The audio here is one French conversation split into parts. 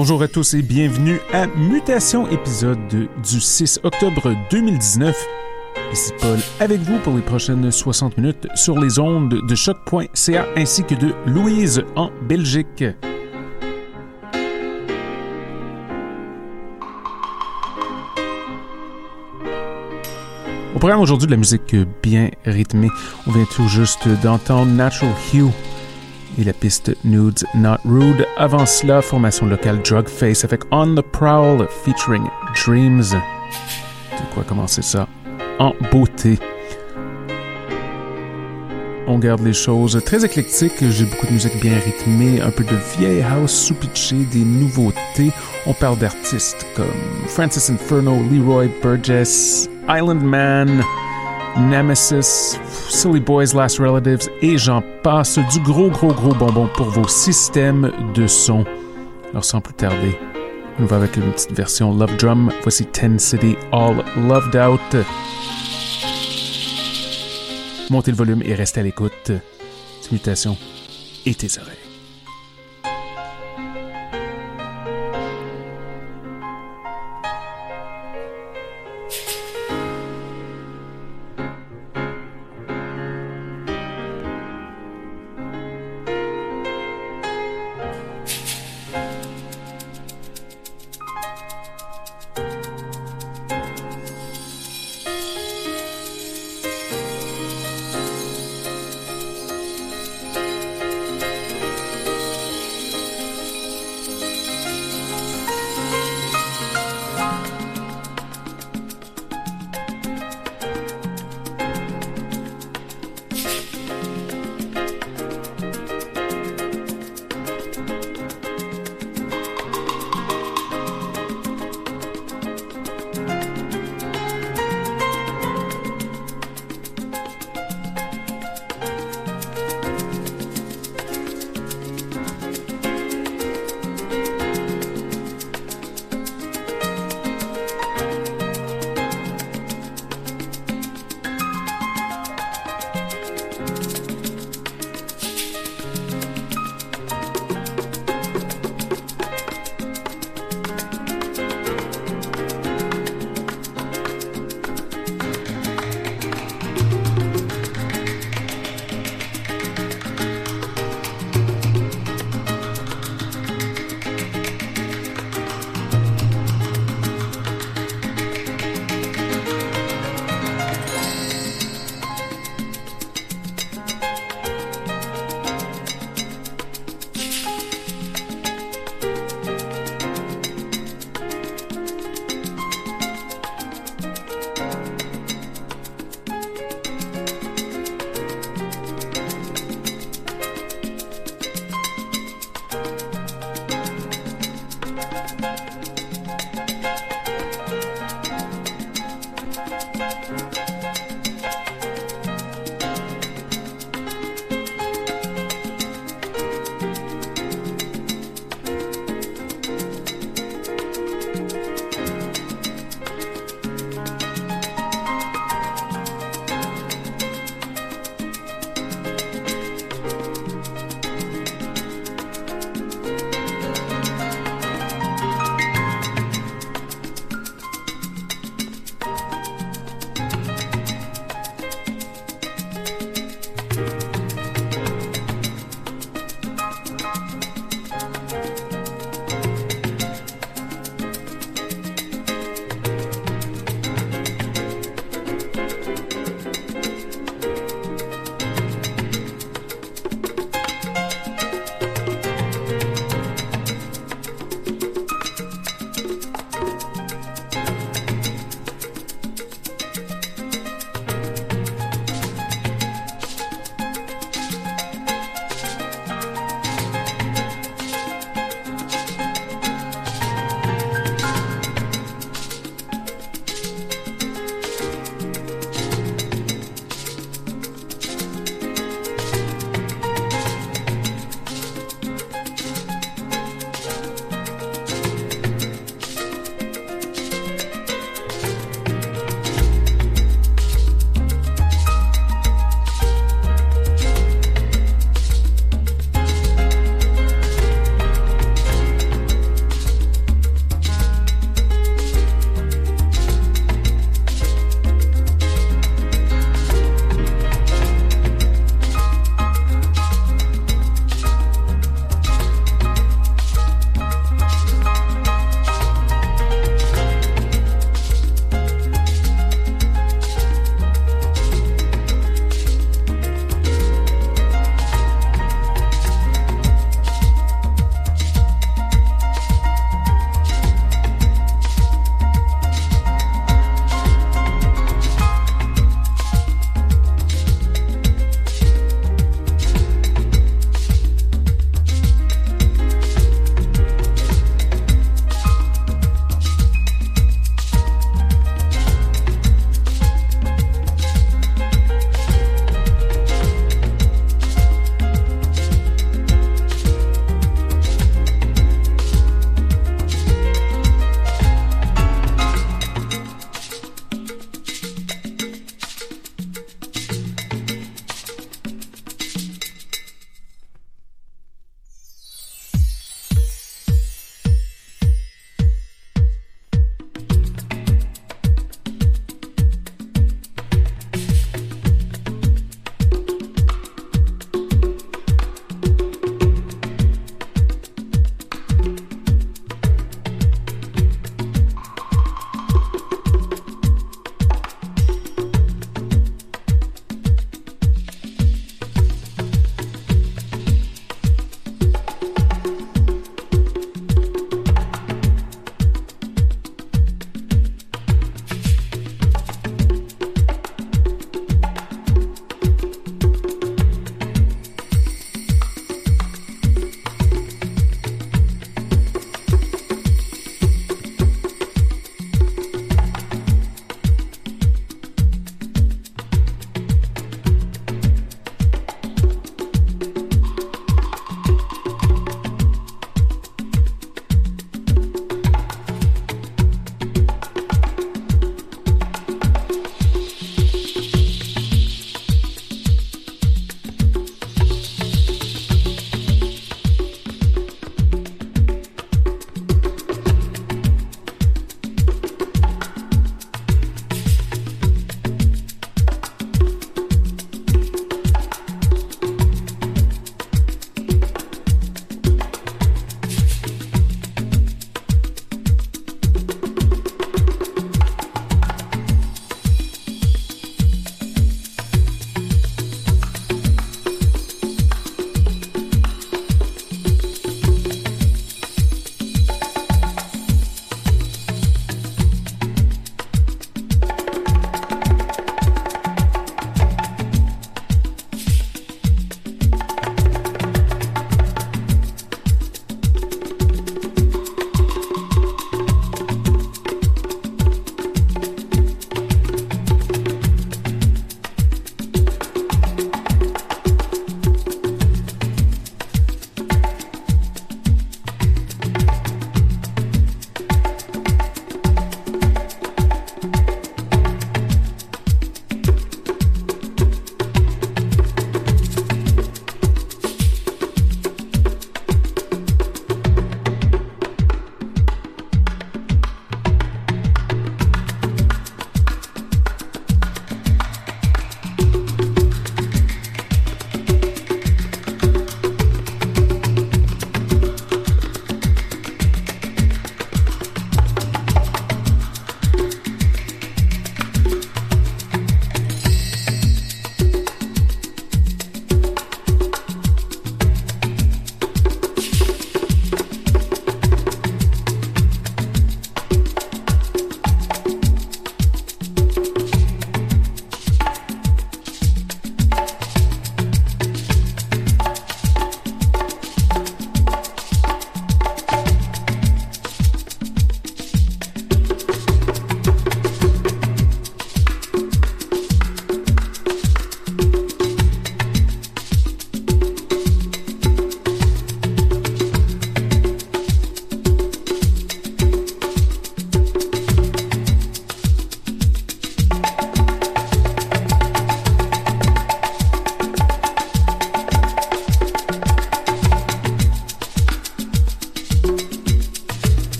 Bonjour à tous et bienvenue à Mutation, épisode du 6 octobre 2019. Ici Paul avec vous pour les prochaines 60 minutes sur les ondes de choc.ca ainsi que de Louise en Belgique. Au programme aujourd'hui de la musique bien rythmée, on vient tout juste d'entendre Natural Hue et la piste Nudes Not Rude. Avant cela, formation locale Drugface avec On the Prowl featuring Dreams. De quoi commencer ça en beauté. On garde les choses très éclectiques. J'ai beaucoup de musique bien rythmée, un peu de vieille house sous-pitchée, des nouveautés. On parle d'artistes comme Francis Inferno, Leroy Burgess, Island Man, Nemesis, Silly Boys, Last Relatives et j'en passe. Du gros, gros, gros bonbon pour vos systèmes de son. Alors sans plus tarder, on va avec une petite version Love Drum. Voici Ten City All Loved Out. Montez le volume et restez à l'écoute. Salutations et tes oreilles.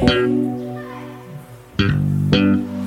thank you.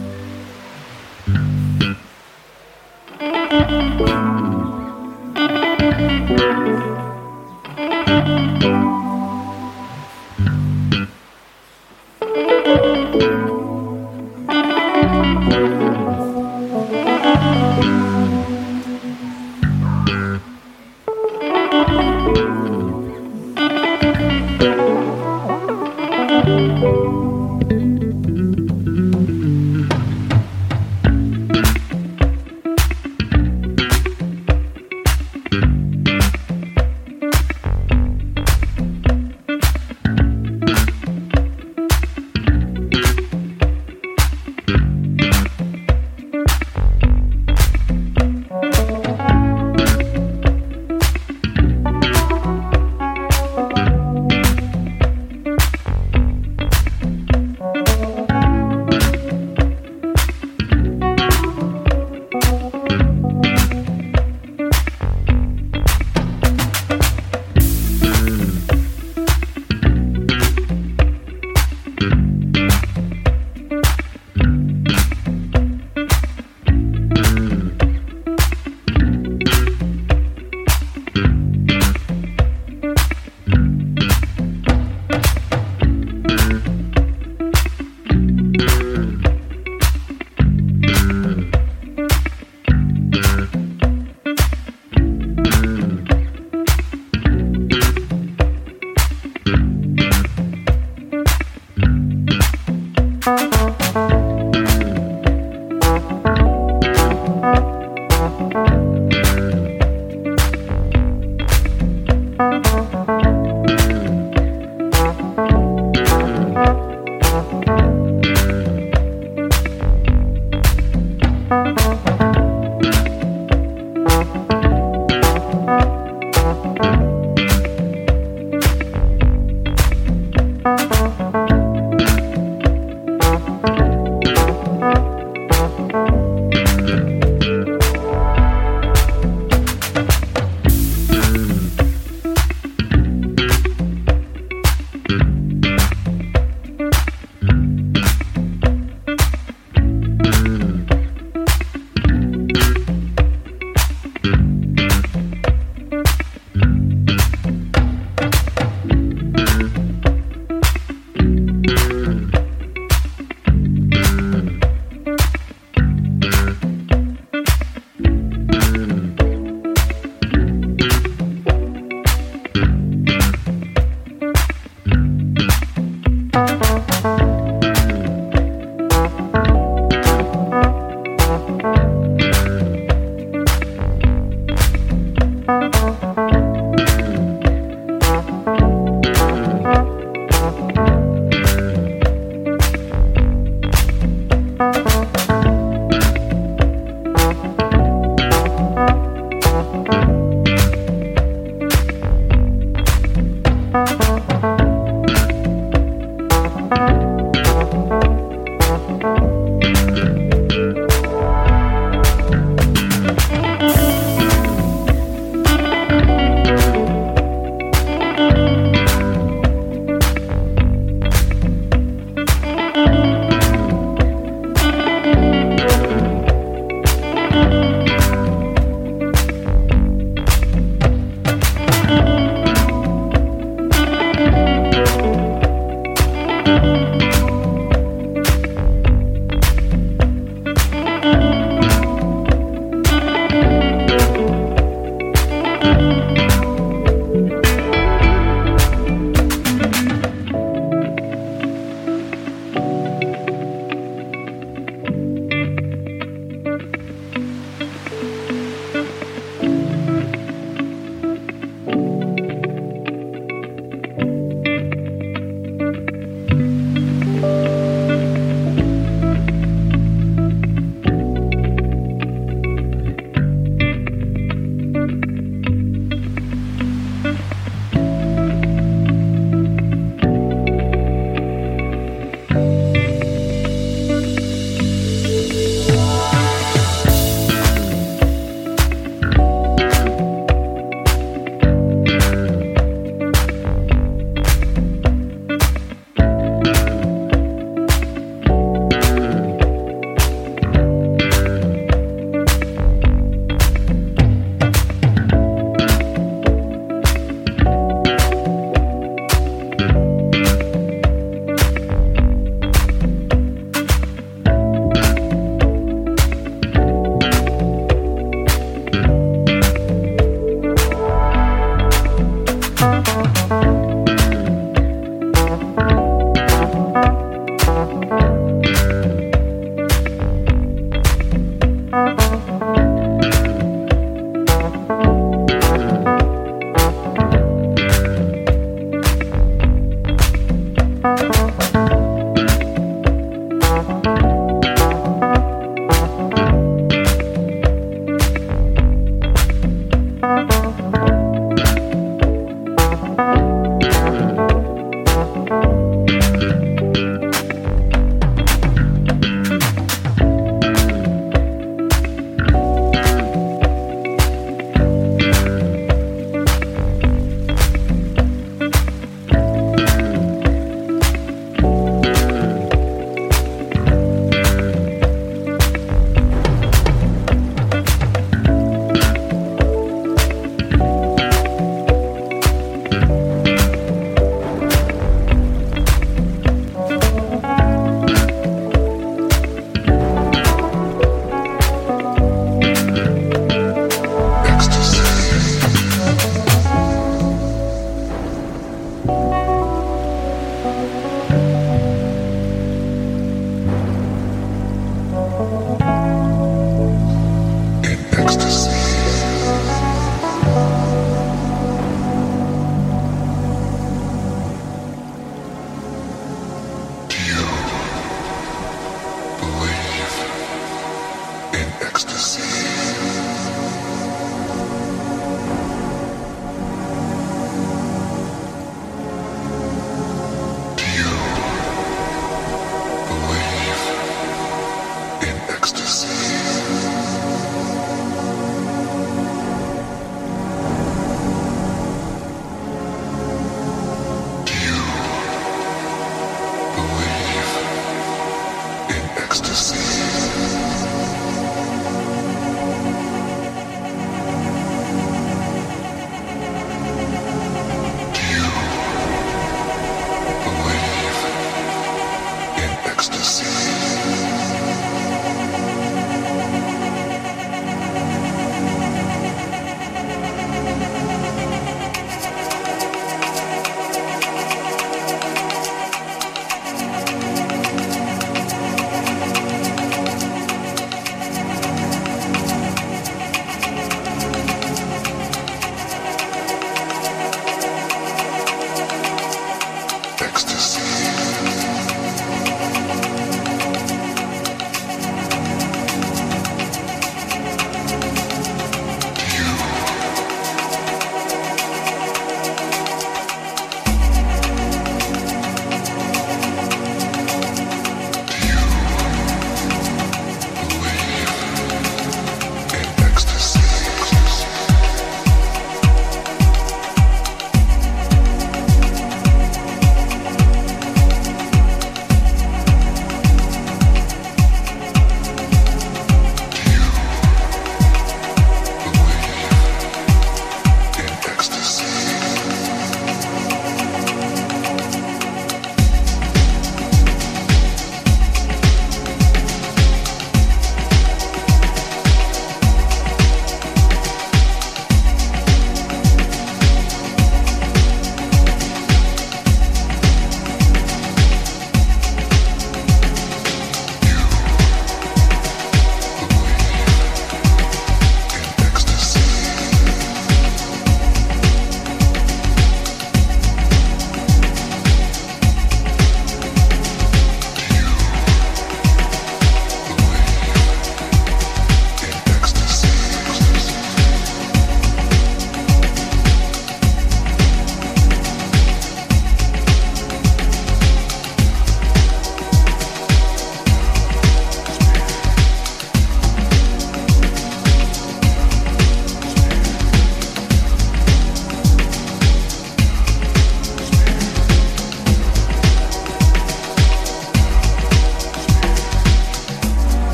Ecstasy.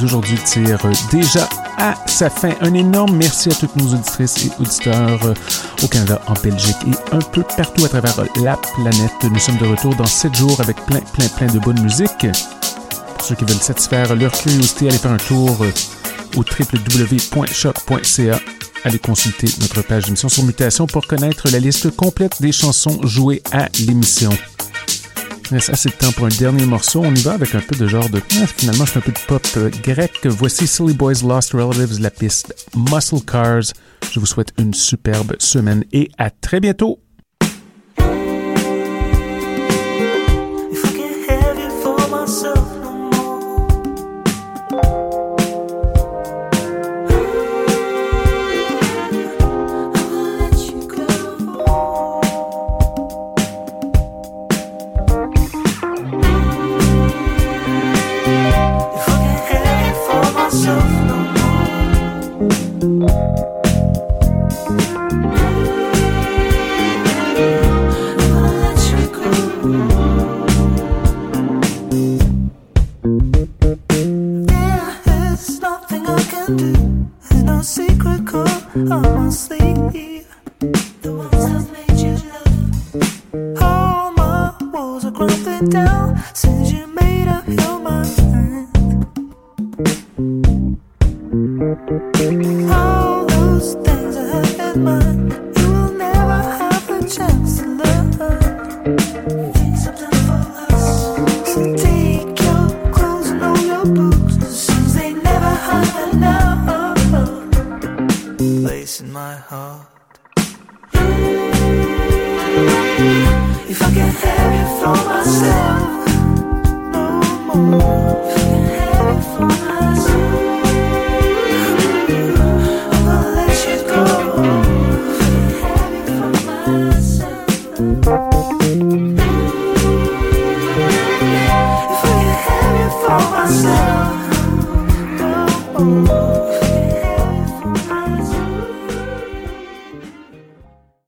D'aujourd'hui tire euh, déjà à sa fin. Un énorme merci à toutes nos auditrices et auditeurs euh, au Canada, en Belgique et un peu partout à travers la planète. Nous sommes de retour dans 7 jours avec plein, plein, plein de bonne musique. Pour ceux qui veulent satisfaire leur curiosité, allez faire un tour euh, au www.choc.ca. Allez consulter notre page d'émission sur Mutation pour connaître la liste complète des chansons jouées à l'émission. Reste assez de temps pour un dernier morceau. On y va avec un peu de genre de... Ah, finalement, je fais un peu de pop euh, grec. Voici Silly Boys Lost Relatives, la piste Muscle Cars. Je vous souhaite une superbe semaine et à très bientôt.